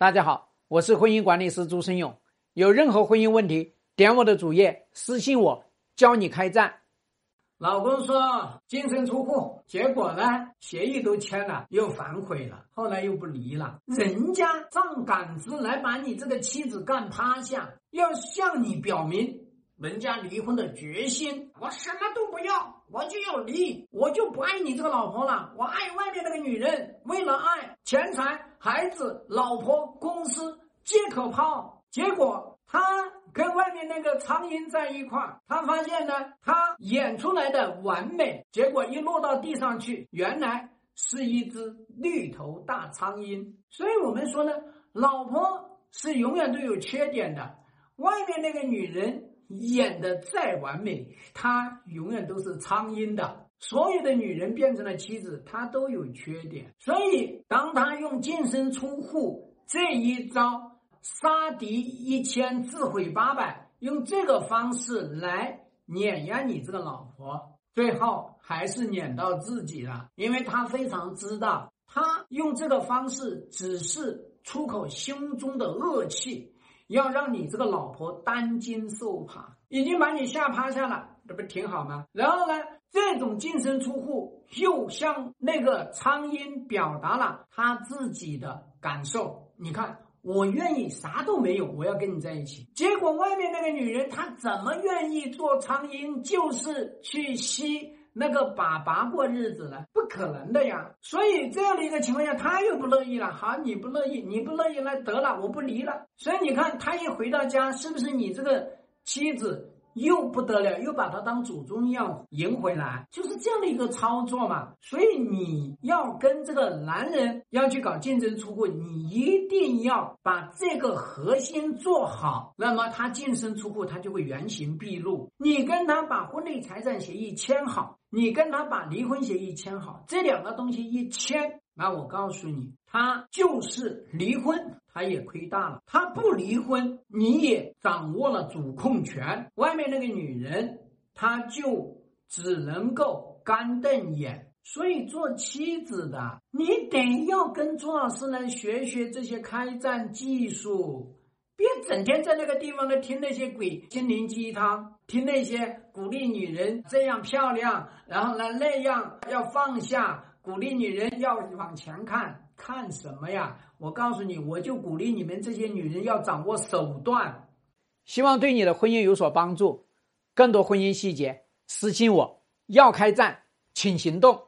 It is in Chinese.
大家好，我是婚姻管理师朱生勇。有任何婚姻问题，点我的主页私信我，教你开战。老公说净身出户，结果呢，协议都签了，又反悔了，后来又不离了。人家上杆子来把你这个妻子干趴下，要向你表明人家离婚的决心。我什么都不要，我就要离，我就不爱你这个老婆了，我爱外面那个女人。为了爱，钱财、孩子、老婆、公司皆可抛。结果他。跟外面那个苍蝇在一块儿，他发现呢，他演出来的完美，结果一落到地上去，原来是一只绿头大苍蝇。所以我们说呢，老婆是永远都有缺点的。外面那个女人演的再完美，她永远都是苍蝇的。所有的女人变成了妻子，她都有缺点。所以，当他用净身出户这一招。杀敌一千，自毁八百，用这个方式来碾压你这个老婆，最后还是碾到自己了。因为他非常知道，他用这个方式只是出口胸中的恶气，要让你这个老婆担惊受怕，已经把你吓趴下了，这不挺好吗？然后呢，这种净身出户又向那个苍蝇表达了他自己的感受，你看。我愿意啥都没有，我要跟你在一起。结果外面那个女人，她怎么愿意做苍蝇，就是去吸那个粑粑过日子呢？不可能的呀！所以这样的一个情况下，他又不乐意了。好，你不乐意，你不乐意，那得了，我不离了。所以你看，他一回到家，是不是你这个妻子？又不得了，又把他当祖宗一样迎回来，就是这样的一个操作嘛。所以你要跟这个男人要去搞净身出户，你一定要把这个核心做好，那么他净身出户，他就会原形毕露。你跟他把婚内财产协议签好，你跟他把离婚协议签好，这两个东西一签，那我告诉你，他就是离婚。他也亏大了，他不离婚，你也掌握了主控权。外面那个女人，她就只能够干瞪眼。所以做妻子的，你得要跟朱老师来学学这些开战技术，别整天在那个地方呢听那些鬼心灵鸡汤，听那些鼓励女人这样漂亮，然后呢那样要放下，鼓励女人要往前看。看什么呀？我告诉你，我就鼓励你们这些女人要掌握手段，希望对你的婚姻有所帮助。更多婚姻细节，私信我。要开战，请行动。